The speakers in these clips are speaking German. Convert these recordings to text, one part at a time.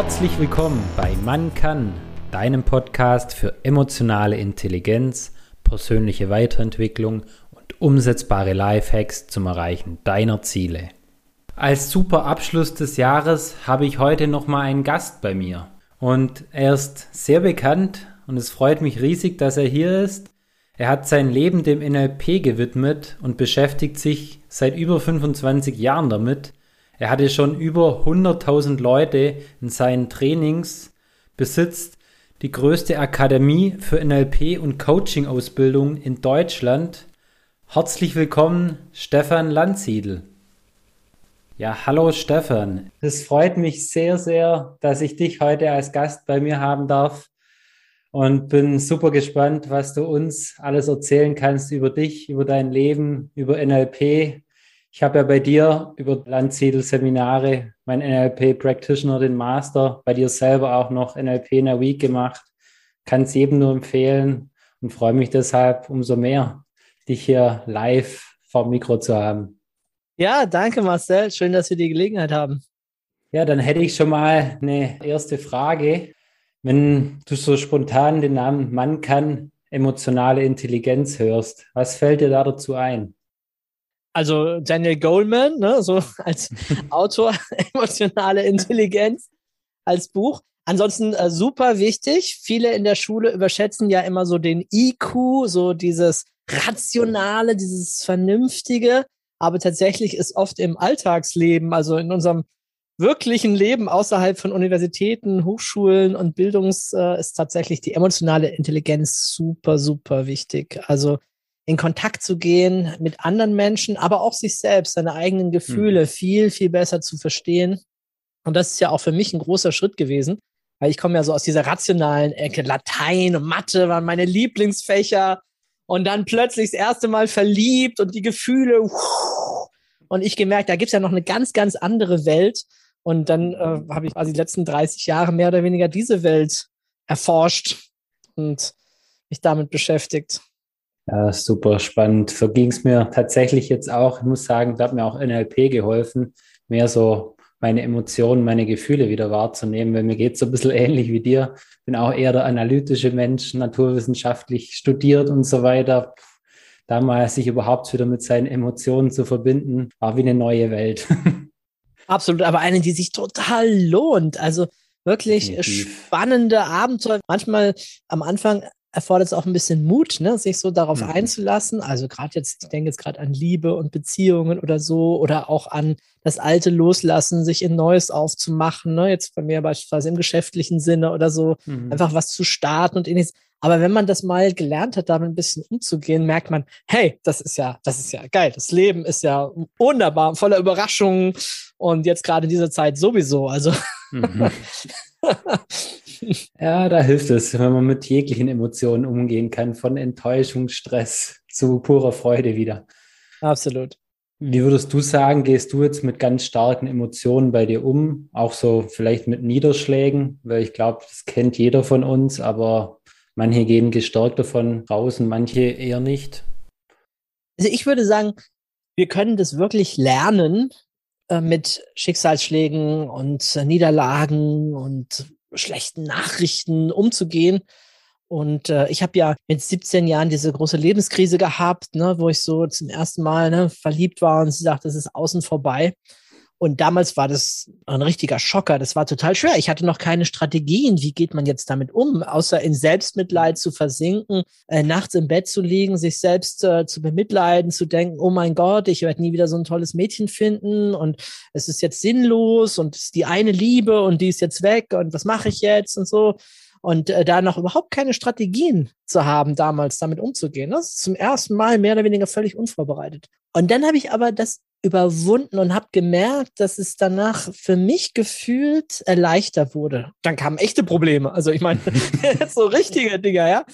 Herzlich willkommen bei Man kann, deinem Podcast für emotionale Intelligenz, persönliche Weiterentwicklung und umsetzbare Lifehacks zum Erreichen deiner Ziele. Als super Abschluss des Jahres habe ich heute nochmal einen Gast bei mir. Und er ist sehr bekannt und es freut mich riesig, dass er hier ist. Er hat sein Leben dem NLP gewidmet und beschäftigt sich seit über 25 Jahren damit, er hatte schon über 100.000 Leute in seinen Trainings, besitzt die größte Akademie für NLP und Coaching-Ausbildung in Deutschland. Herzlich willkommen, Stefan Landsiedel. Ja, hallo Stefan. Es freut mich sehr, sehr, dass ich dich heute als Gast bei mir haben darf und bin super gespannt, was du uns alles erzählen kannst über dich, über dein Leben, über NLP, ich habe ja bei dir über Landsiedel-Seminare mein NLP Practitioner, den Master, bei dir selber auch noch NLP in der Week gemacht. Kann es jedem nur empfehlen und freue mich deshalb umso mehr, dich hier live vor dem Mikro zu haben. Ja, danke Marcel. Schön, dass wir die Gelegenheit haben. Ja, dann hätte ich schon mal eine erste Frage. Wenn du so spontan den Namen Mann kann emotionale Intelligenz hörst, was fällt dir da dazu ein? Also Daniel Goldman, ne, so als Autor, emotionale Intelligenz als Buch. Ansonsten äh, super wichtig. Viele in der Schule überschätzen ja immer so den IQ, so dieses Rationale, dieses Vernünftige. Aber tatsächlich ist oft im Alltagsleben, also in unserem wirklichen Leben außerhalb von Universitäten, Hochschulen und Bildungs, äh, ist tatsächlich die emotionale Intelligenz super, super wichtig. Also in Kontakt zu gehen mit anderen Menschen, aber auch sich selbst, seine eigenen Gefühle mhm. viel, viel besser zu verstehen. Und das ist ja auch für mich ein großer Schritt gewesen, weil ich komme ja so aus dieser rationalen Ecke. Latein und Mathe waren meine Lieblingsfächer. Und dann plötzlich das erste Mal verliebt und die Gefühle. Und ich gemerkt, da gibt's ja noch eine ganz, ganz andere Welt. Und dann äh, habe ich quasi die letzten 30 Jahre mehr oder weniger diese Welt erforscht und mich damit beschäftigt. Ja, super spannend. So ging es mir tatsächlich jetzt auch. Ich muss sagen, da hat mir auch NLP geholfen, mehr so meine Emotionen, meine Gefühle wieder wahrzunehmen, weil mir geht es so ein bisschen ähnlich wie dir. Bin auch eher der analytische Mensch, naturwissenschaftlich studiert und so weiter. Damals sich überhaupt wieder mit seinen Emotionen zu verbinden, war wie eine neue Welt. Absolut, aber eine, die sich total lohnt. Also wirklich Definitiv. spannende Abenteuer. Manchmal am Anfang erfordert es auch ein bisschen Mut, ne, sich so darauf mhm. einzulassen. Also gerade jetzt, ich denke jetzt gerade an Liebe und Beziehungen oder so oder auch an das Alte loslassen, sich in Neues aufzumachen. Ne? Jetzt bei mir beispielsweise im geschäftlichen Sinne oder so, mhm. einfach was zu starten und ähnliches. Aber wenn man das mal gelernt hat, damit ein bisschen umzugehen, merkt man, hey, das ist ja, das ist ja geil. Das Leben ist ja wunderbar, voller Überraschungen und jetzt gerade in dieser Zeit sowieso. Also mhm. ja, da hilft es, wenn man mit jeglichen Emotionen umgehen kann, von Enttäuschung, Stress zu purer Freude wieder. Absolut. Wie würdest du sagen, gehst du jetzt mit ganz starken Emotionen bei dir um? Auch so vielleicht mit Niederschlägen, weil ich glaube, das kennt jeder von uns, aber manche gehen gestärkt davon raus und manche eher nicht. Also ich würde sagen, wir können das wirklich lernen, äh, mit Schicksalsschlägen und Niederlagen und schlechten Nachrichten umzugehen. Und äh, ich habe ja mit 17 Jahren diese große Lebenskrise gehabt, ne, wo ich so zum ersten Mal ne, verliebt war und sie sagt, das ist außen vorbei. Und damals war das ein richtiger Schocker. Das war total schwer. Ich hatte noch keine Strategien. Wie geht man jetzt damit um? Außer in Selbstmitleid zu versinken, äh, nachts im Bett zu liegen, sich selbst äh, zu bemitleiden, zu denken, oh mein Gott, ich werde nie wieder so ein tolles Mädchen finden und es ist jetzt sinnlos und es ist die eine Liebe und die ist jetzt weg und was mache ich jetzt und so. Und äh, da noch überhaupt keine Strategien zu haben, damals damit umzugehen. Das ist zum ersten Mal mehr oder weniger völlig unvorbereitet. Und dann habe ich aber das überwunden und habe gemerkt, dass es danach für mich gefühlt erleichtert wurde. Dann kamen echte Probleme. Also ich meine, so richtige Dinger, ja.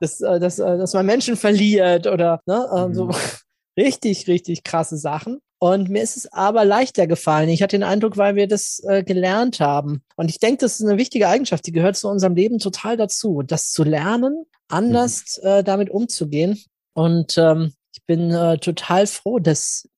Dass, äh, dass, äh, dass man Menschen verliert oder ne, mhm. so richtig, richtig krasse Sachen. Und mir ist es aber leichter gefallen. Ich hatte den Eindruck, weil wir das äh, gelernt haben. Und ich denke, das ist eine wichtige Eigenschaft, die gehört zu unserem Leben total dazu, das zu lernen, anders mhm. äh, damit umzugehen. Und ähm, ich bin äh, total froh, dass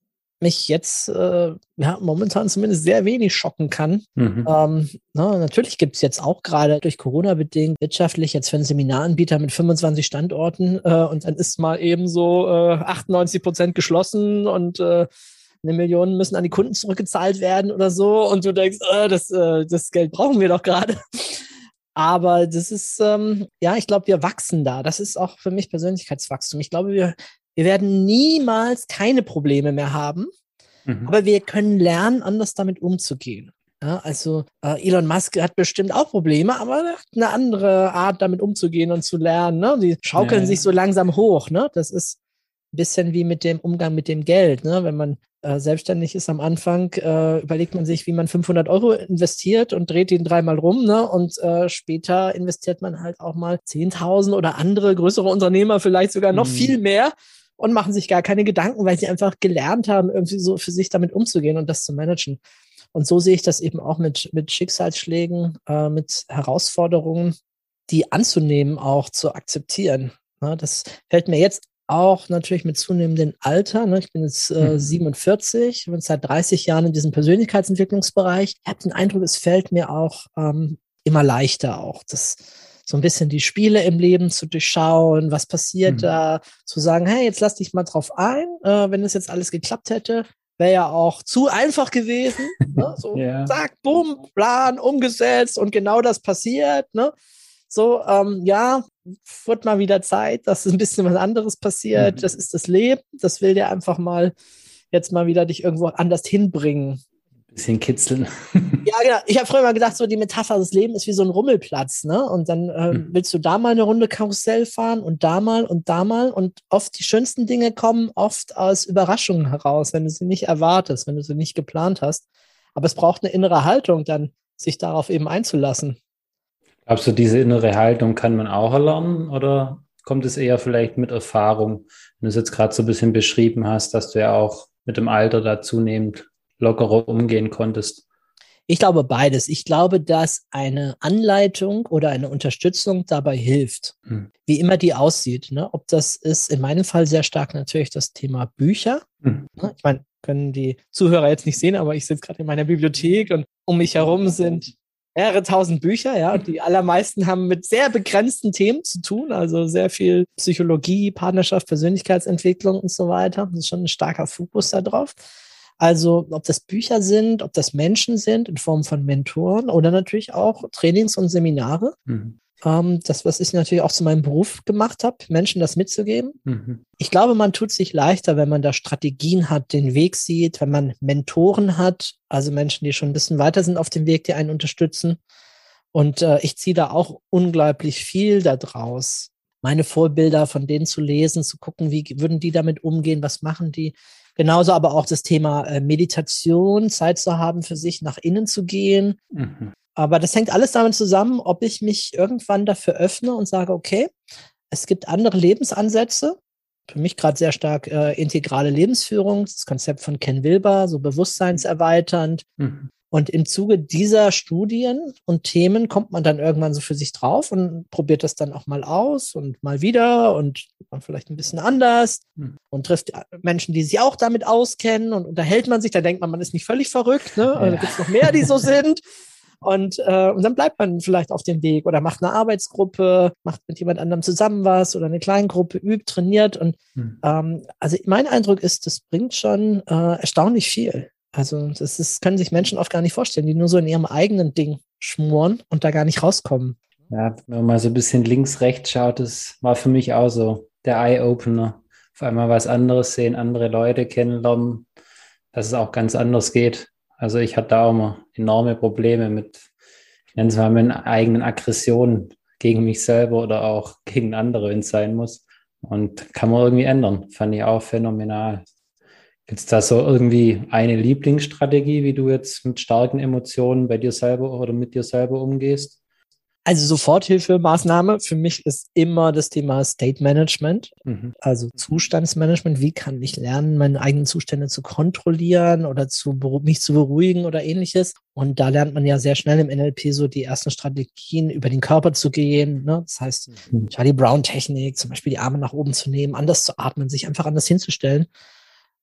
mich jetzt äh, ja, momentan zumindest sehr wenig schocken kann. Mhm. Ähm, na, natürlich gibt es jetzt auch gerade durch Corona bedingt wirtschaftlich jetzt für einen Seminaranbieter mit 25 Standorten äh, und dann ist mal eben so äh, 98 Prozent geschlossen und äh, eine Million müssen an die Kunden zurückgezahlt werden oder so und du denkst, äh, das, äh, das Geld brauchen wir doch gerade. Aber das ist, ähm, ja, ich glaube, wir wachsen da. Das ist auch für mich Persönlichkeitswachstum. Ich glaube, wir, wir werden niemals keine Probleme mehr haben, mhm. aber wir können lernen, anders damit umzugehen. Ja, also äh, Elon Musk hat bestimmt auch Probleme, aber eine andere Art, damit umzugehen und zu lernen. Ne? Die schaukeln ja, sich so langsam hoch. Ne? Das ist ein bisschen wie mit dem Umgang mit dem Geld. Ne? Wenn man äh, selbstständig ist am Anfang, äh, überlegt man sich, wie man 500 Euro investiert und dreht ihn dreimal rum. Ne? Und äh, später investiert man halt auch mal 10.000 oder andere größere Unternehmer vielleicht sogar noch mhm. viel mehr und machen sich gar keine Gedanken, weil sie einfach gelernt haben, irgendwie so für sich damit umzugehen und das zu managen. Und so sehe ich das eben auch mit, mit Schicksalsschlägen, äh, mit Herausforderungen, die anzunehmen, auch zu akzeptieren. Ne? Das fällt mir jetzt auch natürlich mit zunehmendem Alter. Ne? Ich bin jetzt äh, mhm. 47, bin seit 30 Jahren in diesem Persönlichkeitsentwicklungsbereich. Ich habe den Eindruck, es fällt mir auch ähm, immer leichter auch, das so ein bisschen die Spiele im Leben zu durchschauen, was passiert mhm. da, zu sagen, hey, jetzt lass dich mal drauf ein, äh, wenn es jetzt alles geklappt hätte, wäre ja auch zu einfach gewesen. ne? So, ja. zack, bumm, Plan umgesetzt und genau das passiert. Ne? So, ähm, ja, wird mal wieder Zeit, dass ein bisschen was anderes passiert. Mhm. Das ist das Leben. Das will dir einfach mal jetzt mal wieder dich irgendwo anders hinbringen. Bisschen kitzeln. ja, genau. Ich habe früher mal gedacht, so die Metapher des Lebens ist wie so ein Rummelplatz, ne? Und dann äh, mhm. willst du da mal eine Runde Karussell fahren und da mal und da mal. Und oft die schönsten Dinge kommen oft aus Überraschungen heraus, wenn du sie nicht erwartest, wenn du sie nicht geplant hast. Aber es braucht eine innere Haltung, dann sich darauf eben einzulassen. Glaubst du, diese innere Haltung kann man auch erlernen oder kommt es eher vielleicht mit Erfahrung? Wenn du es jetzt gerade so ein bisschen beschrieben hast, dass du ja auch mit dem Alter da zunehmend lockerer umgehen konntest. Ich glaube beides. Ich glaube, dass eine Anleitung oder eine Unterstützung dabei hilft, hm. wie immer die aussieht. Ne? Ob das ist in meinem Fall sehr stark natürlich das Thema Bücher. Hm. Ne? Ich meine, können die Zuhörer jetzt nicht sehen, aber ich sitze gerade in meiner Bibliothek und um mich herum sind mehrere tausend Bücher, ja, und die allermeisten haben mit sehr begrenzten Themen zu tun, also sehr viel Psychologie, Partnerschaft, Persönlichkeitsentwicklung und so weiter. Das ist schon ein starker Fokus da drauf. Also, ob das Bücher sind, ob das Menschen sind in Form von Mentoren oder natürlich auch Trainings und Seminare. Mhm. Ähm, das, was ich natürlich auch zu meinem Beruf gemacht habe, Menschen das mitzugeben. Mhm. Ich glaube, man tut sich leichter, wenn man da Strategien hat, den Weg sieht, wenn man Mentoren hat, also Menschen, die schon ein bisschen weiter sind auf dem Weg, die einen unterstützen. Und äh, ich ziehe da auch unglaublich viel daraus. Meine Vorbilder von denen zu lesen, zu gucken, wie würden die damit umgehen, was machen die. Genauso aber auch das Thema äh, Meditation, Zeit zu haben, für sich nach innen zu gehen. Mhm. Aber das hängt alles damit zusammen, ob ich mich irgendwann dafür öffne und sage, okay, es gibt andere Lebensansätze. Für mich gerade sehr stark äh, integrale Lebensführung, das Konzept von Ken Wilber, so bewusstseinserweiternd. Mhm. Und im Zuge dieser Studien und Themen kommt man dann irgendwann so für sich drauf und probiert das dann auch mal aus und mal wieder und vielleicht ein bisschen anders mhm. und trifft Menschen, die sich auch damit auskennen und unterhält man sich. Da denkt man, man ist nicht völlig verrückt. Ne? Ja. Da gibt es noch mehr, die so sind. Und, äh, und dann bleibt man vielleicht auf dem Weg oder macht eine Arbeitsgruppe, macht mit jemand anderem zusammen was oder eine Kleingruppe, übt, trainiert. Und hm. ähm, also mein Eindruck ist, das bringt schon äh, erstaunlich viel. Also das ist, können sich Menschen oft gar nicht vorstellen, die nur so in ihrem eigenen Ding schmoren und da gar nicht rauskommen. Ja, wenn man mal so ein bisschen links, rechts schaut, das war für mich auch so der Eye-Opener. Auf einmal was anderes sehen, andere Leute kennenlernen, dass es auch ganz anders geht. Also ich hatte da auch immer enorme Probleme mit, ich nenne es mal, mit eigenen Aggressionen gegen mich selber oder auch gegen andere, wenn es sein muss. Und kann man irgendwie ändern. Fand ich auch phänomenal. Gibt es da so irgendwie eine Lieblingsstrategie, wie du jetzt mit starken Emotionen bei dir selber oder mit dir selber umgehst? Also Soforthilfemaßnahme für mich ist immer das Thema State Management, mhm. also Zustandsmanagement. Wie kann ich lernen, meine eigenen Zustände zu kontrollieren oder zu, mich zu beruhigen oder ähnliches? Und da lernt man ja sehr schnell im NLP so die ersten Strategien über den Körper zu gehen. Ne? Das heißt, mhm. Charlie Brown Technik, zum Beispiel die Arme nach oben zu nehmen, anders zu atmen, sich einfach anders hinzustellen.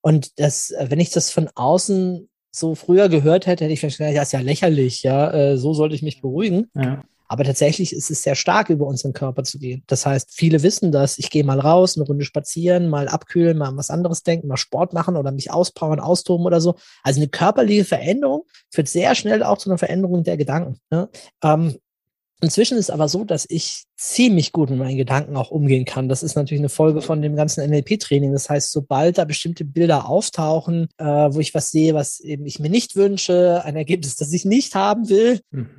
Und das, äh, wenn ich das von außen so früher gehört hätte, hätte ich vielleicht gedacht, das ist ja lächerlich, ja, äh, so sollte ich mich beruhigen. Ja. Aber tatsächlich ist es sehr stark, über unseren Körper zu gehen. Das heißt, viele wissen das. Ich gehe mal raus, eine Runde spazieren, mal abkühlen, mal an was anderes denken, mal Sport machen oder mich auspowern, austoben oder so. Also eine körperliche Veränderung führt sehr schnell auch zu einer Veränderung der Gedanken. Ne? Ähm, Inzwischen ist aber so, dass ich ziemlich gut mit meinen Gedanken auch umgehen kann. Das ist natürlich eine Folge von dem ganzen NLP-Training. Das heißt, sobald da bestimmte Bilder auftauchen, äh, wo ich was sehe, was eben ich mir nicht wünsche, ein Ergebnis, das ich nicht haben will, mhm.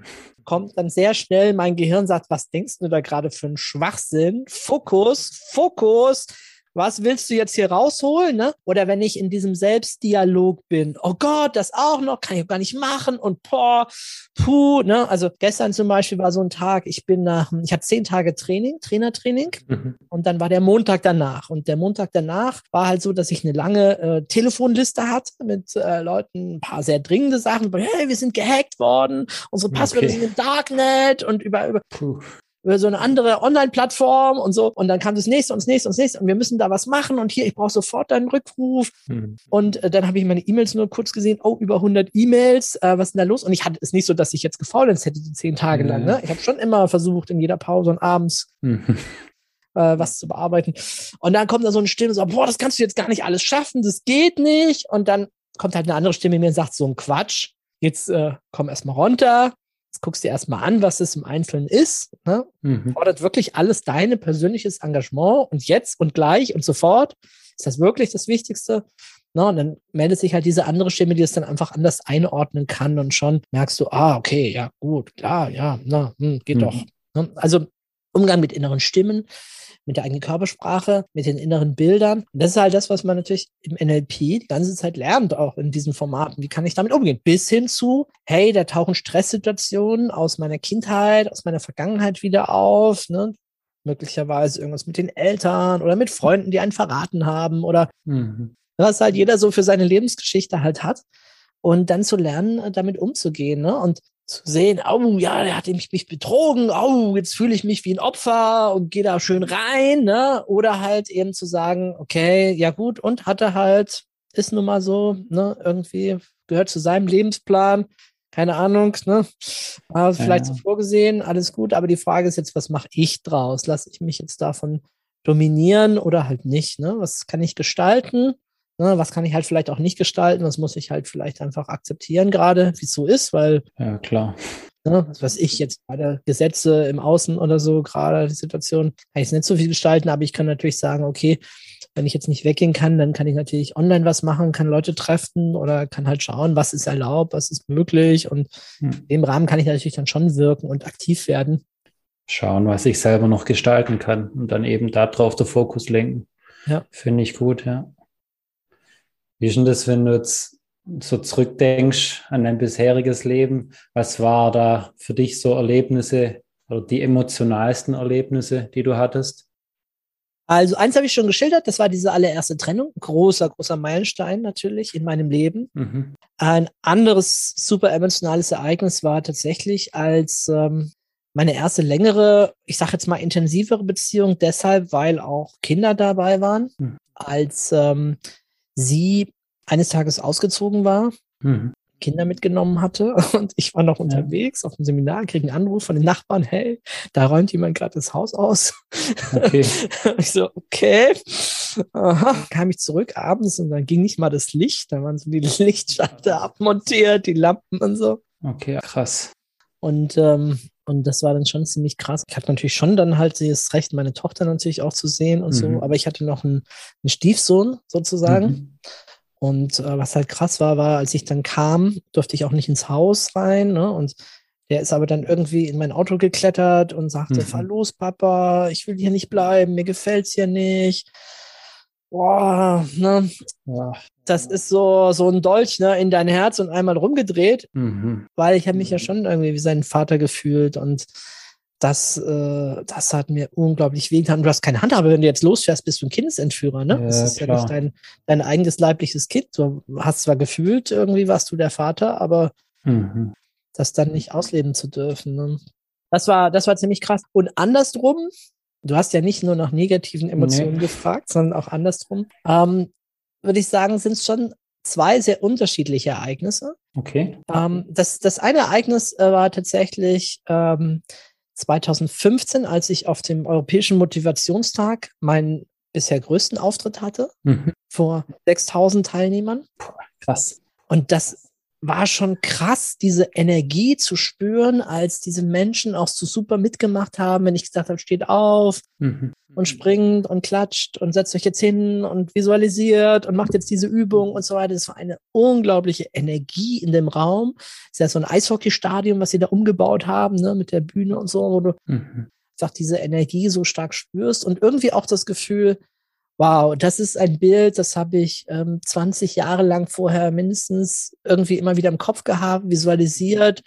kommt dann sehr schnell mein Gehirn sagt, was denkst du da gerade für einen Schwachsinn? Fokus, Fokus was willst du jetzt hier rausholen? Ne? Oder wenn ich in diesem Selbstdialog bin, oh Gott, das auch noch, kann ich gar nicht machen und boah, puh, ne? Also gestern zum Beispiel war so ein Tag, ich bin nach, ich hatte zehn Tage Training, Trainertraining mhm. und dann war der Montag danach. Und der Montag danach war halt so, dass ich eine lange äh, Telefonliste hatte mit äh, Leuten, ein paar sehr dringende Sachen, hey, wir sind gehackt worden, unsere Passwörter okay. sind im Darknet und über, über. Puh über so eine andere Online-Plattform und so. Und dann kam das nächste und das nächste und das nächste und wir müssen da was machen und hier, ich brauche sofort deinen Rückruf. Mhm. Und äh, dann habe ich meine E-Mails nur kurz gesehen, oh, über 100 E-Mails, äh, was ist denn da los? Und ich hatte es nicht so, dass ich jetzt gefaulenzt hätte, die zehn Tage mhm. lang. Ne? Ich habe schon immer versucht, in jeder Pause und abends mhm. äh, was zu bearbeiten. Und dann kommt da so eine Stimme, so, boah, das kannst du jetzt gar nicht alles schaffen, das geht nicht. Und dann kommt halt eine andere Stimme mir und sagt, so ein Quatsch. Jetzt äh, komm erstmal runter, guckst dir erstmal an, was es im Einzelnen ist. Ne? Mhm. Fordert wirklich alles deine persönliches Engagement und jetzt und gleich und sofort. Ist das wirklich das Wichtigste? Ne? Und dann meldet sich halt diese andere Stimme, die es dann einfach anders einordnen kann und schon merkst du, ah, okay, ja, gut, klar, ja, na, hm, geht mhm. doch. Ne? Also Umgang mit inneren Stimmen mit der eigenen Körpersprache, mit den inneren Bildern. Und das ist halt das, was man natürlich im NLP die ganze Zeit lernt, auch in diesen Formaten. Wie kann ich damit umgehen? Bis hin zu, hey, da tauchen Stresssituationen aus meiner Kindheit, aus meiner Vergangenheit wieder auf, ne? möglicherweise irgendwas mit den Eltern oder mit Freunden, die einen verraten haben oder mhm. was halt jeder so für seine Lebensgeschichte halt hat. Und dann zu lernen, damit umzugehen. Ne? Und zu sehen, oh ja, der hat mich, mich betrogen, oh, jetzt fühle ich mich wie ein Opfer und gehe da schön rein, ne? Oder halt eben zu sagen, okay, ja gut, und hatte halt, ist nun mal so, ne, irgendwie gehört zu seinem Lebensplan, keine Ahnung, ne? Also vielleicht ja. so vorgesehen, alles gut, aber die Frage ist jetzt, was mache ich draus? Lasse ich mich jetzt davon dominieren oder halt nicht, ne? Was kann ich gestalten? Ne, was kann ich halt vielleicht auch nicht gestalten? Das muss ich halt vielleicht einfach akzeptieren, gerade wie es so ist, weil. Ja, klar. Ne, was weiß ich jetzt bei der Gesetze im Außen oder so, gerade die Situation, kann ich es nicht so viel gestalten, aber ich kann natürlich sagen, okay, wenn ich jetzt nicht weggehen kann, dann kann ich natürlich online was machen, kann Leute treffen oder kann halt schauen, was ist erlaubt, was ist möglich. Und hm. im Rahmen kann ich natürlich dann schon wirken und aktiv werden. Schauen, was ich selber noch gestalten kann und dann eben darauf den Fokus lenken. Ja. Finde ich gut, ja. Wie ist denn das, wenn du jetzt so zurückdenkst an dein bisheriges Leben? Was war da für dich so Erlebnisse oder die emotionalsten Erlebnisse, die du hattest? Also eins habe ich schon geschildert, das war diese allererste Trennung. Großer, großer Meilenstein natürlich in meinem Leben. Mhm. Ein anderes super emotionales Ereignis war tatsächlich, als ähm, meine erste längere, ich sage jetzt mal intensivere Beziehung, deshalb, weil auch Kinder dabei waren, mhm. als ähm, sie eines Tages ausgezogen war, mhm. Kinder mitgenommen hatte und ich war noch unterwegs ja. auf dem Seminar, kriege einen Anruf von den Nachbarn, hey, da räumt jemand gerade das Haus aus. Okay. ich so, okay. Aha. Kam ich zurück abends und dann ging nicht mal das Licht, da waren so die Lichtschalter abmontiert, die Lampen und so. Okay, krass. Und ähm, und das war dann schon ziemlich krass. Ich hatte natürlich schon dann halt das Recht, meine Tochter natürlich auch zu sehen und mhm. so, aber ich hatte noch einen, einen Stiefsohn sozusagen. Mhm. Und äh, was halt krass war, war, als ich dann kam, durfte ich auch nicht ins Haus rein. Ne? Und der ist aber dann irgendwie in mein Auto geklettert und sagte, mhm. fahr los, Papa, ich will hier nicht bleiben, mir gefällt's hier nicht. Boah, ne? Ja. Das ist so, so ein Dolch ne, in dein Herz und einmal rumgedreht, mhm. weil ich habe mich ja schon irgendwie wie sein Vater gefühlt und das, äh, das hat mir unglaublich wehgetan. Du hast keine Hand, aber wenn du jetzt losfährst, bist du ein Kindesentführer, ne? Ja, das ist klar. ja nicht dein, dein eigenes leibliches Kind. Du hast zwar gefühlt, irgendwie warst du der Vater, aber mhm. das dann nicht ausleben zu dürfen. Ne? Das war, das war ziemlich krass. Und andersrum, Du hast ja nicht nur nach negativen Emotionen nee. gefragt, sondern auch andersrum. Ähm, würde ich sagen, sind es schon zwei sehr unterschiedliche Ereignisse. Okay. Ähm, das, das eine Ereignis äh, war tatsächlich ähm, 2015, als ich auf dem Europäischen Motivationstag meinen bisher größten Auftritt hatte, mhm. vor 6000 Teilnehmern. Puh, krass. Und das war schon krass, diese Energie zu spüren, als diese Menschen auch so super mitgemacht haben, wenn ich gesagt habe, steht auf mhm. und springt und klatscht und setzt euch jetzt hin und visualisiert und macht jetzt diese Übung und so weiter. Das war eine unglaubliche Energie in dem Raum. Das ist ja so ein Eishockeystadion, was sie da umgebaut haben, ne, mit der Bühne und so, wo du mhm. sag, diese Energie so stark spürst und irgendwie auch das Gefühl, Wow, das ist ein Bild, das habe ich ähm, 20 Jahre lang vorher mindestens irgendwie immer wieder im Kopf gehabt, visualisiert.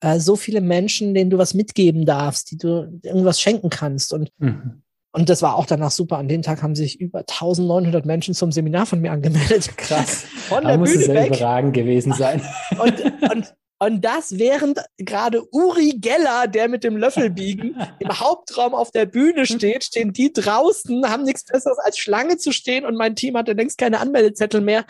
Äh, so viele Menschen, denen du was mitgeben darfst, die du irgendwas schenken kannst. Und, mhm. und das war auch danach super. An dem Tag haben sich über 1900 Menschen zum Seminar von mir angemeldet. Krass. Von da der muss Bühne es weg. überragend gewesen sein. Und, und und das während gerade Uri Geller, der mit dem Löffelbiegen im Hauptraum auf der Bühne steht, stehen die draußen, haben nichts Besseres als Schlange zu stehen und mein Team hatte längst keine Anmeldezettel mehr.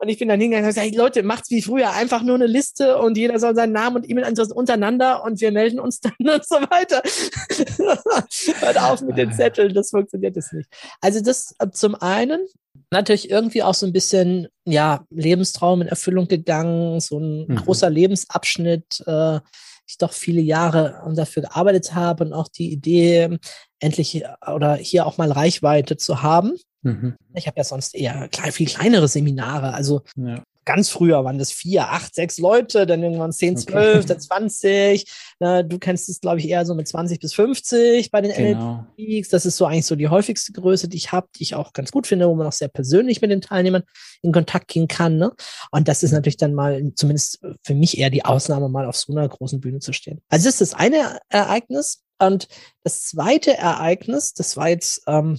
Und ich bin dann hingegangen und gesagt, hey Leute, macht's wie früher, einfach nur eine Liste und jeder soll seinen Namen und E-Mail-Adresse untereinander und wir melden uns dann und so weiter. Hört auf mit den Zetteln, das funktioniert jetzt nicht. Also das äh, zum einen natürlich irgendwie auch so ein bisschen, ja, Lebenstraum in Erfüllung gegangen, so ein mhm. großer Lebensabschnitt, äh, ich doch viele Jahre dafür gearbeitet habe und auch die Idee, endlich oder hier auch mal Reichweite zu haben. Mhm. Ich habe ja sonst eher klein, viel kleinere Seminare. Also ja. ganz früher waren das vier, acht, sechs Leute, dann irgendwann zehn, zwölf, okay. dann zwanzig. Du kennst es, glaube ich, eher so mit 20 bis 50 bei den genau. NLPs. Das ist so eigentlich so die häufigste Größe, die ich habe, die ich auch ganz gut finde, wo man auch sehr persönlich mit den Teilnehmern in Kontakt gehen kann. Ne? Und das ist natürlich dann mal, zumindest für mich eher die Ausnahme, mal auf so einer großen Bühne zu stehen. Also das ist das eine Ereignis. Und das zweite Ereignis, das war jetzt ähm,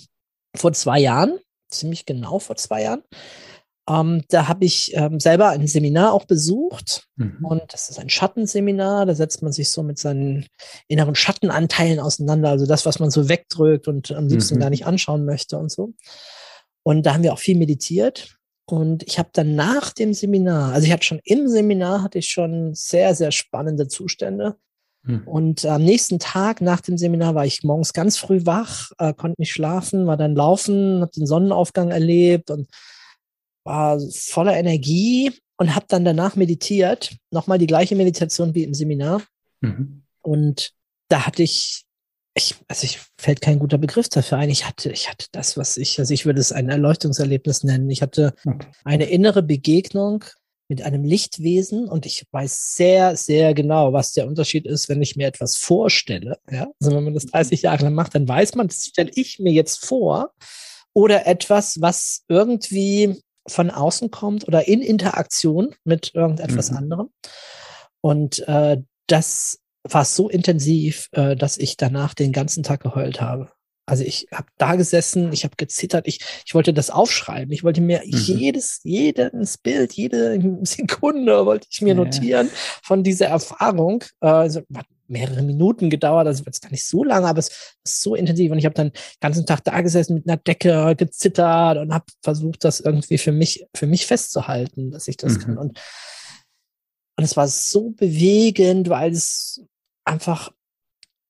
vor zwei Jahren, ziemlich genau vor zwei Jahren. Ähm, da habe ich ähm, selber ein Seminar auch besucht mhm. und das ist ein Schattenseminar. Da setzt man sich so mit seinen inneren Schattenanteilen auseinander, also das, was man so wegdrückt und am liebsten mhm. gar nicht anschauen möchte und so. Und da haben wir auch viel meditiert. Und ich habe dann nach dem Seminar, also ich hatte schon im Seminar, hatte ich schon sehr, sehr spannende Zustände. Hm. Und am nächsten Tag nach dem Seminar war ich morgens ganz früh wach, äh, konnte nicht schlafen, war dann laufen, habe den Sonnenaufgang erlebt und war voller Energie und habe dann danach meditiert, nochmal die gleiche Meditation wie im Seminar. Mhm. Und da hatte ich, ich, also ich fällt kein guter Begriff dafür ein. Ich hatte, ich hatte das, was ich, also ich würde es ein Erleuchtungserlebnis nennen. Ich hatte eine innere Begegnung mit einem Lichtwesen und ich weiß sehr, sehr genau, was der Unterschied ist, wenn ich mir etwas vorstelle. Ja? Also wenn man das 30 Jahre lang macht, dann weiß man, das stelle ich mir jetzt vor oder etwas, was irgendwie von außen kommt oder in Interaktion mit irgendetwas mhm. anderem. Und äh, das war so intensiv, äh, dass ich danach den ganzen Tag geheult habe. Also ich habe da gesessen, ich habe gezittert, ich, ich wollte das aufschreiben. Ich wollte mir mhm. jedes, jedes Bild, jede Sekunde wollte ich mir ja. notieren von dieser Erfahrung. Also hat mehrere Minuten gedauert, also jetzt gar nicht so lange, aber es ist so intensiv. Und ich habe dann den ganzen Tag da gesessen mit einer Decke, gezittert und habe versucht, das irgendwie für mich, für mich festzuhalten, dass ich das mhm. kann. Und, und es war so bewegend, weil es einfach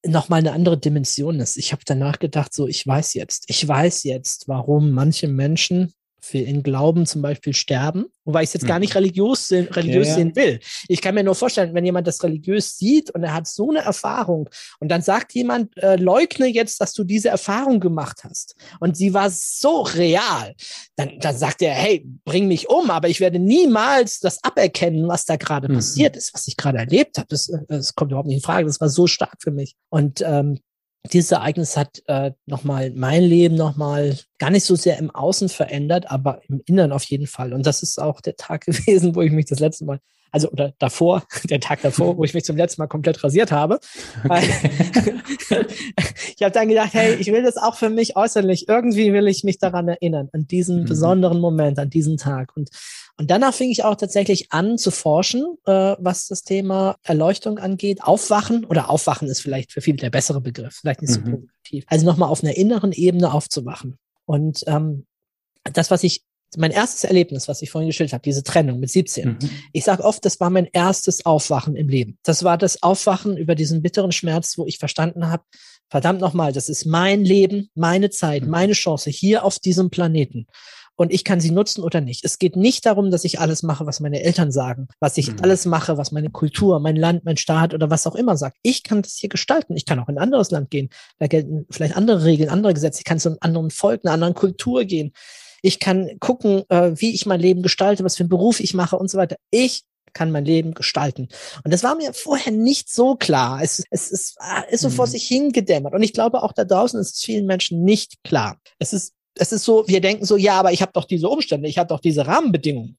nochmal eine andere Dimension ist. Ich habe danach gedacht, so, ich weiß jetzt, ich weiß jetzt, warum manche Menschen für ihren Glauben zum Beispiel sterben, wobei ich es jetzt gar nicht mhm. religiös, religiös ja, ja. sehen will. Ich kann mir nur vorstellen, wenn jemand das religiös sieht und er hat so eine Erfahrung und dann sagt jemand, äh, leugne jetzt, dass du diese Erfahrung gemacht hast und sie war so real, dann, dann sagt er, hey, bring mich um, aber ich werde niemals das aberkennen, was da gerade mhm. passiert ist, was ich gerade erlebt habe. Das, äh, das kommt überhaupt nicht in Frage. Das war so stark für mich. Und ähm, dieses Ereignis hat äh, nochmal mein Leben nochmal gar nicht so sehr im Außen verändert, aber im Inneren auf jeden Fall. Und das ist auch der Tag gewesen, wo ich mich das letzte Mal, also oder davor, der Tag davor, wo ich mich zum letzten Mal komplett rasiert habe. Okay. ich habe dann gedacht, hey, ich will das auch für mich äußerlich. Irgendwie will ich mich daran erinnern, an diesen mhm. besonderen Moment, an diesen Tag. Und und danach fing ich auch tatsächlich an zu forschen, äh, was das Thema Erleuchtung angeht. Aufwachen oder Aufwachen ist vielleicht für viele der bessere Begriff, vielleicht nicht so mhm. positiv. Also nochmal auf einer inneren Ebene aufzuwachen. Und ähm, das, was ich mein erstes Erlebnis, was ich vorhin geschildert habe, diese Trennung mit 17. Mhm. Ich sage oft, das war mein erstes Aufwachen im Leben. Das war das Aufwachen über diesen bitteren Schmerz, wo ich verstanden habe, verdammt nochmal, das ist mein Leben, meine Zeit, mhm. meine Chance hier auf diesem Planeten und ich kann sie nutzen oder nicht. Es geht nicht darum, dass ich alles mache, was meine Eltern sagen, was ich mhm. alles mache, was meine Kultur, mein Land, mein Staat oder was auch immer sagt. Ich kann das hier gestalten. Ich kann auch in ein anderes Land gehen. Da gelten vielleicht andere Regeln, andere Gesetze. Ich kann zu einem anderen Volk, einer anderen Kultur gehen. Ich kann gucken, äh, wie ich mein Leben gestalte, was für einen Beruf ich mache und so weiter. Ich kann mein Leben gestalten. Und das war mir vorher nicht so klar. Es, es, es ist so mhm. vor sich hingedämmert. Und ich glaube, auch da draußen ist es vielen Menschen nicht klar. Es ist es ist so, wir denken so, ja, aber ich habe doch diese Umstände, ich habe doch diese Rahmenbedingungen.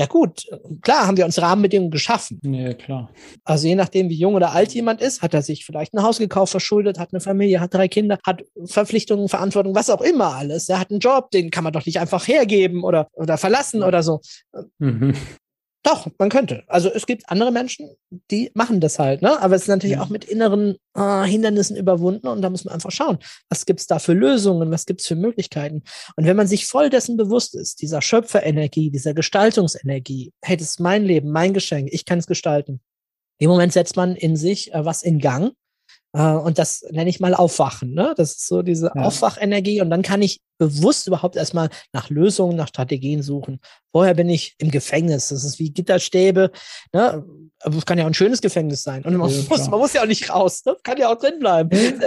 Ja gut, klar haben wir uns Rahmenbedingungen geschaffen. Ja, klar. Also je nachdem, wie jung oder alt jemand ist, hat er sich vielleicht ein Haus gekauft, verschuldet, hat eine Familie, hat drei Kinder, hat Verpflichtungen, Verantwortung, was auch immer alles. Er hat einen Job, den kann man doch nicht einfach hergeben oder, oder verlassen oder so. Mhm. Doch, man könnte. Also es gibt andere Menschen, die machen das halt, ne? Aber es ist natürlich ja. auch mit inneren äh, Hindernissen überwunden und da muss man einfach schauen, was gibt's da für Lösungen, was gibt's für Möglichkeiten. Und wenn man sich voll dessen bewusst ist, dieser Schöpferenergie, dieser Gestaltungsenergie, hey, das ist mein Leben, mein Geschenk, ich kann es gestalten. Im Moment setzt man in sich äh, was in Gang und das nenne ich mal Aufwachen. Ne? Das ist so diese ja. Aufwachenergie. Und dann kann ich bewusst überhaupt erstmal nach Lösungen, nach Strategien suchen. Vorher bin ich im Gefängnis. Das ist wie Gitterstäbe. Ne? Aber es kann ja auch ein schönes Gefängnis sein. Und man, ja, muss, man muss ja auch nicht raus. Ne? Kann ja auch drin bleiben.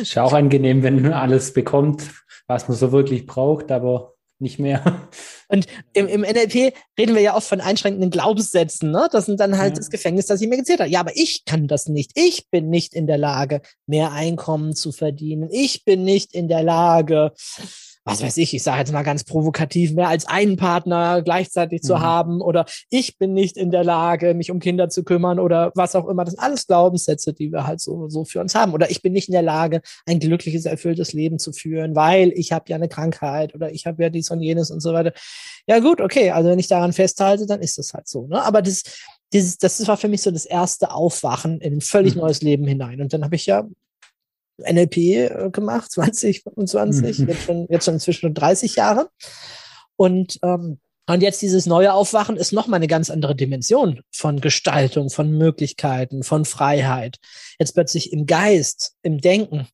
ist ja auch angenehm, wenn man alles bekommt, was man so wirklich braucht. Aber nicht mehr. Und im, im NLP reden wir ja oft von einschränkenden Glaubenssätzen. Ne? Das sind dann halt ja. das Gefängnis, das ich mir gezählt habe. Ja, aber ich kann das nicht. Ich bin nicht in der Lage, mehr Einkommen zu verdienen. Ich bin nicht in der Lage, was weiß ich, ich sage jetzt mal ganz provokativ, mehr als einen Partner gleichzeitig mhm. zu haben oder ich bin nicht in der Lage, mich um Kinder zu kümmern oder was auch immer. Das sind alles Glaubenssätze, die wir halt so, so für uns haben. Oder ich bin nicht in der Lage, ein glückliches, erfülltes Leben zu führen, weil ich habe ja eine Krankheit oder ich habe ja dies und jenes und so weiter. Ja gut, okay, also wenn ich daran festhalte, dann ist das halt so. Ne? Aber das, dieses, das war für mich so das erste Aufwachen in ein völlig mhm. neues Leben hinein. Und dann habe ich ja NLP äh, gemacht, 20, 25, mhm. jetzt, schon, jetzt schon inzwischen 30 Jahre. Und, ähm, und jetzt dieses neue Aufwachen ist nochmal eine ganz andere Dimension von Gestaltung, von Möglichkeiten, von Freiheit. Jetzt plötzlich im Geist, im Denken.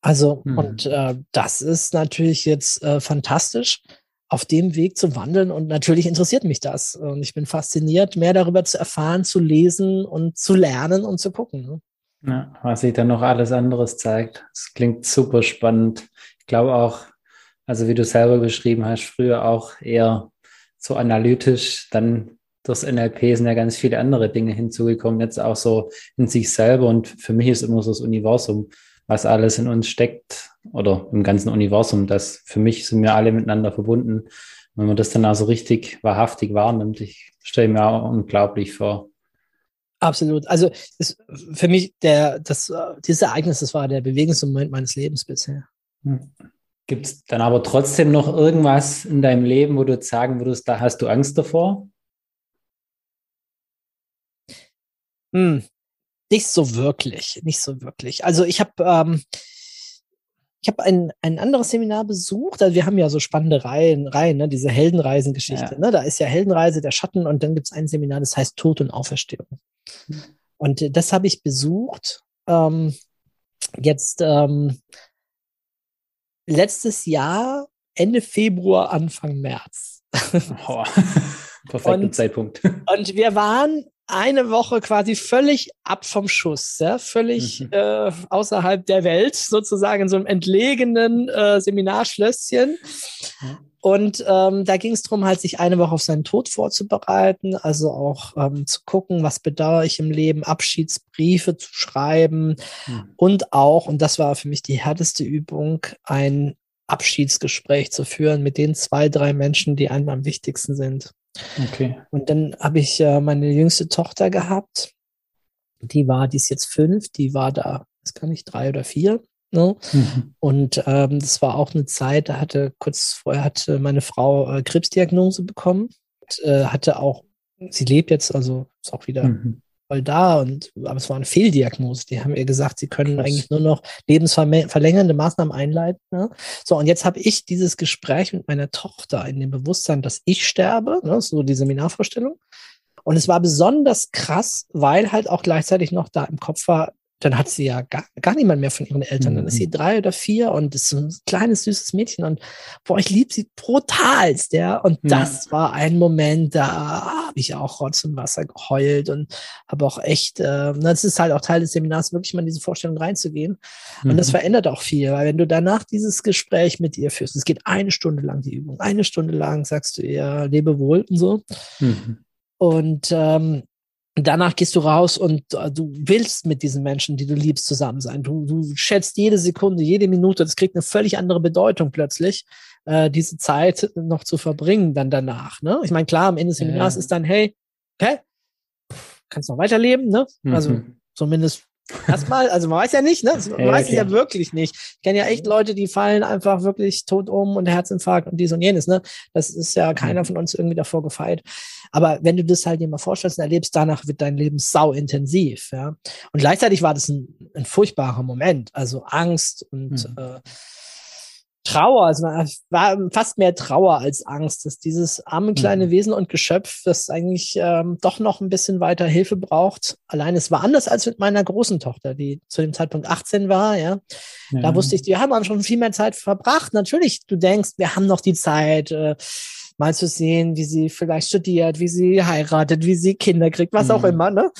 Also, mhm. und äh, das ist natürlich jetzt äh, fantastisch, auf dem Weg zu wandeln. Und natürlich interessiert mich das. Und ich bin fasziniert, mehr darüber zu erfahren, zu lesen und zu lernen und zu gucken. Ja, was sich dann noch alles anderes zeigt. Das klingt super spannend. Ich glaube auch, also wie du selber beschrieben hast, früher auch eher so analytisch, dann durchs NLP sind ja ganz viele andere Dinge hinzugekommen, jetzt auch so in sich selber. Und für mich ist immer so das Universum, was alles in uns steckt oder im ganzen Universum, das für mich sind wir alle miteinander verbunden. Wenn man das dann also richtig wahrhaftig wahrnimmt, ich stelle mir auch unglaublich vor. Absolut. Also ist für mich der, das, dieses Ereignis, das war der Bewegungsmoment meines Lebens bisher. Hm. Gibt es dann aber trotzdem noch irgendwas in deinem Leben, wo du sagen würdest, da hast du Angst davor? Hm. Nicht so wirklich, nicht so wirklich. Also ich habe ähm, ich habe ein, ein anderes Seminar besucht. Also wir haben ja so spannende Reihen, Reihen ne? diese Heldenreisengeschichte. Ja. Ne? Da ist ja Heldenreise, der Schatten und dann gibt es ein Seminar, das heißt Tod und Auferstehung. Und äh, das habe ich besucht. Ähm, jetzt ähm, letztes Jahr, Ende Februar, Anfang März. Oh, perfekter Zeitpunkt. Und wir waren eine Woche quasi völlig ab vom Schuss, ja, völlig mhm. äh, außerhalb der Welt, sozusagen in so einem entlegenen äh, Seminarschlösschen. Mhm. Und ähm, da ging es darum, halt sich eine Woche auf seinen Tod vorzubereiten, also auch ähm, zu gucken, was bedauere ich im Leben, Abschiedsbriefe zu schreiben mhm. und auch, und das war für mich die härteste Übung, ein Abschiedsgespräch zu führen mit den zwei, drei Menschen, die einem am wichtigsten sind. Okay. Und dann habe ich äh, meine jüngste Tochter gehabt. Die war, die ist jetzt fünf, die war da, ist gar nicht drei oder vier. Ne? Mhm. Und ähm, das war auch eine Zeit, da hatte kurz vorher hatte meine Frau äh, Krebsdiagnose bekommen, und, äh, hatte auch, sie lebt jetzt, also ist auch wieder mhm. Voll da und aber es war eine Fehldiagnose. Die haben ihr gesagt, sie können Krass. eigentlich nur noch lebensverlängernde Maßnahmen einleiten. Ne? So, und jetzt habe ich dieses Gespräch mit meiner Tochter in dem Bewusstsein, dass ich sterbe, ne? so die Seminarvorstellung. Und es war besonders krass, weil halt auch gleichzeitig noch da im Kopf war, dann hat sie ja gar, gar niemand mehr von ihren Eltern. Dann ist sie mhm. drei oder vier und ist so ein kleines, süßes Mädchen und boah, ich liebe sie brutalst, ja. Und ja. das war ein Moment, da habe ich auch Rotz und Wasser geheult und habe auch echt, äh, das ist halt auch Teil des Seminars, wirklich mal in diese Vorstellung reinzugehen. Mhm. Und das mhm. verändert auch viel, weil wenn du danach dieses Gespräch mit ihr führst, es geht eine Stunde lang die Übung, eine Stunde lang sagst du ihr Lebewohl und so. Mhm. Und ähm, danach gehst du raus und uh, du willst mit diesen Menschen, die du liebst, zusammen sein. Du, du schätzt jede Sekunde, jede Minute. Das kriegt eine völlig andere Bedeutung plötzlich, äh, diese Zeit noch zu verbringen dann danach. Ne? Ich meine, klar, am Ende des Seminars ja. ist dann, hey, okay, kannst noch weiterleben, ne? Also mhm. zumindest Erstmal, also man weiß ja nicht, ne? Man ja, weiß es ja wirklich nicht. Ich kenne ja echt Leute, die fallen einfach wirklich tot um und Herzinfarkt und dies und jenes, ne? Das ist ja keiner von uns irgendwie davor gefeit. Aber wenn du das halt dir mal vorstellst und erlebst, danach wird dein Leben sau intensiv, ja. Und gleichzeitig war das ein, ein furchtbarer Moment. Also Angst und mhm. äh, Trauer, also war fast mehr Trauer als Angst, dass dieses arme kleine mhm. Wesen und Geschöpf, das eigentlich ähm, doch noch ein bisschen weiter Hilfe braucht. Allein es war anders als mit meiner großen Tochter, die zu dem Zeitpunkt 18 war, ja. ja. Da wusste ich, die haben schon viel mehr Zeit verbracht. Natürlich, du denkst, wir haben noch die Zeit, äh, mal zu sehen, wie sie vielleicht studiert, wie sie heiratet, wie sie Kinder kriegt, was mhm. auch immer, ne?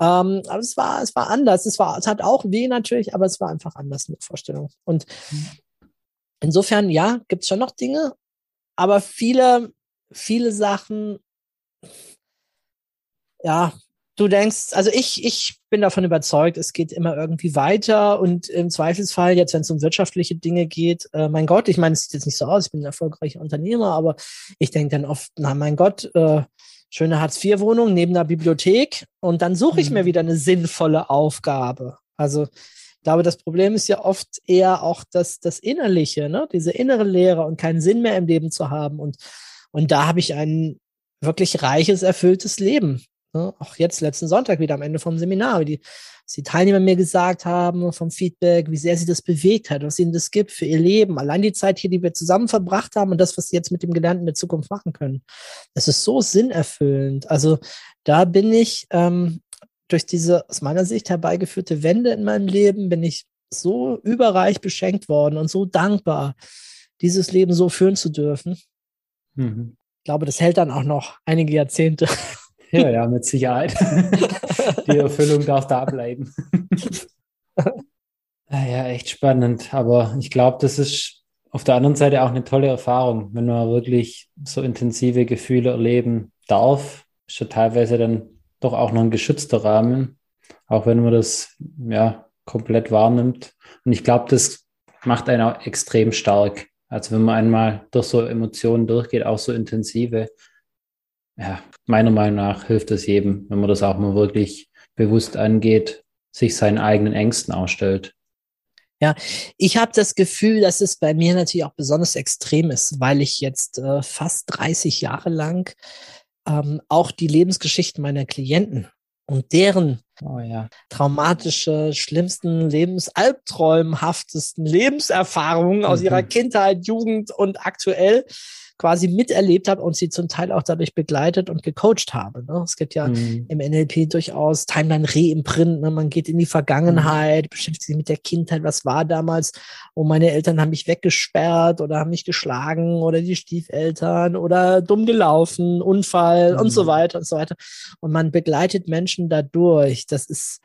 Ähm, aber es war, es war anders. Es war, es hat auch weh natürlich, aber es war einfach anders der Vorstellung. Und mhm. Insofern, ja, gibt es schon noch Dinge, aber viele, viele Sachen, ja, du denkst, also ich, ich bin davon überzeugt, es geht immer irgendwie weiter und im Zweifelsfall, jetzt wenn es um wirtschaftliche Dinge geht, äh, mein Gott, ich meine, es sieht jetzt nicht so aus, ich bin ein erfolgreicher Unternehmer, aber ich denke dann oft, na mein Gott, äh, schöne Hartz-IV-Wohnung neben der Bibliothek und dann suche ich mhm. mir wieder eine sinnvolle Aufgabe. Also glaube, das Problem ist ja oft eher auch das, das Innerliche, ne? diese innere Lehre und keinen Sinn mehr im Leben zu haben. Und, und da habe ich ein wirklich reiches, erfülltes Leben. Ne? Auch jetzt letzten Sonntag wieder am Ende vom Seminar, wie die, was die Teilnehmer mir gesagt haben, vom Feedback, wie sehr sie das bewegt hat, was ihnen das gibt für ihr Leben. Allein die Zeit hier, die wir zusammen verbracht haben und das, was sie jetzt mit dem Gelernten in der Zukunft machen können. Das ist so sinnerfüllend. Also da bin ich ähm, durch diese aus meiner Sicht herbeigeführte Wende in meinem Leben bin ich so überreich beschenkt worden und so dankbar, dieses Leben so führen zu dürfen. Mhm. Ich glaube, das hält dann auch noch einige Jahrzehnte. Ja, ja, mit Sicherheit. Die Erfüllung darf da bleiben. Ja, echt spannend. Aber ich glaube, das ist auf der anderen Seite auch eine tolle Erfahrung, wenn man wirklich so intensive Gefühle erleben darf. Ist ja teilweise dann doch auch noch ein geschützter Rahmen, auch wenn man das ja komplett wahrnimmt. Und ich glaube, das macht einen auch extrem stark. Also wenn man einmal durch so Emotionen durchgeht, auch so intensive, ja, meiner Meinung nach hilft es jedem, wenn man das auch mal wirklich bewusst angeht, sich seinen eigenen Ängsten ausstellt. Ja, ich habe das Gefühl, dass es bei mir natürlich auch besonders extrem ist, weil ich jetzt äh, fast 30 Jahre lang ähm, auch die Lebensgeschichten meiner Klienten und deren oh, ja. traumatische, schlimmsten, lebensalbträumhaftesten Lebenserfahrungen mhm. aus ihrer mhm. Kindheit, Jugend und aktuell quasi miterlebt habe und sie zum Teil auch dadurch begleitet und gecoacht habe. Ne? Es gibt ja mhm. im NLP durchaus Timeline Reimprint. Ne? Man geht in die Vergangenheit, mhm. beschäftigt sich mit der Kindheit. Was war damals? Oh, meine Eltern haben mich weggesperrt oder haben mich geschlagen oder die Stiefeltern oder dumm gelaufen, Unfall mhm. und so mhm. weiter und so weiter. Und man begleitet Menschen dadurch. Das ist,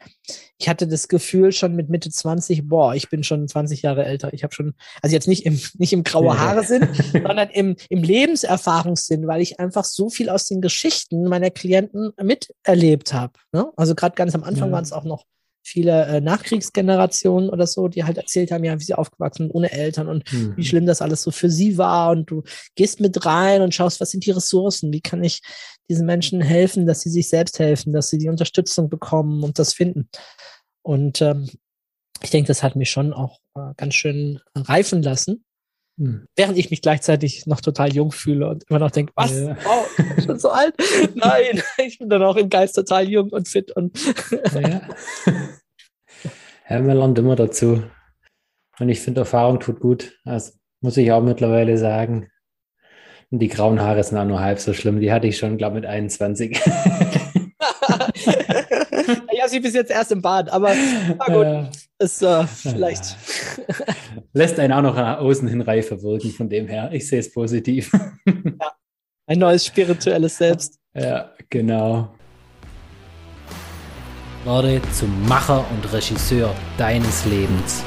ich hatte das Gefühl schon mit Mitte 20, boah, ich bin schon 20 Jahre älter. Ich habe schon, also jetzt nicht im, nicht im graue Haare Sinn, sondern im, im Lebenserfahrungssinn, weil ich einfach so viel aus den Geschichten meiner Klienten miterlebt habe. Ne? Also gerade ganz am Anfang ja. waren es auch noch viele äh, Nachkriegsgenerationen oder so, die halt erzählt haben, ja, wie sie aufgewachsen sind ohne Eltern und mhm. wie schlimm das alles so für sie war. Und du gehst mit rein und schaust, was sind die Ressourcen, wie kann ich diesen Menschen helfen, dass sie sich selbst helfen, dass sie die Unterstützung bekommen und das finden. Und ähm, ich denke, das hat mich schon auch äh, ganz schön reifen lassen. Hm. Während ich mich gleichzeitig noch total jung fühle und immer noch denke, was? Ja. Oh, schon so alt? Nein, ich bin dann auch im Geist total jung und fit und. ja. ja, man lernt immer dazu. Und ich finde, Erfahrung tut gut. Das muss ich auch mittlerweile sagen. Und die grauen Haare sind auch nur halb so schlimm. Die hatte ich schon, glaube ich, mit 21. ja, sie bis jetzt erst im Bad, aber na gut, ja. ist äh, vielleicht. Lässt einen auch noch nach außen hin reifer wirken, von dem her. Ich sehe es positiv. ja. Ein neues spirituelles Selbst. Ja, genau. Werde zum Macher und Regisseur deines Lebens.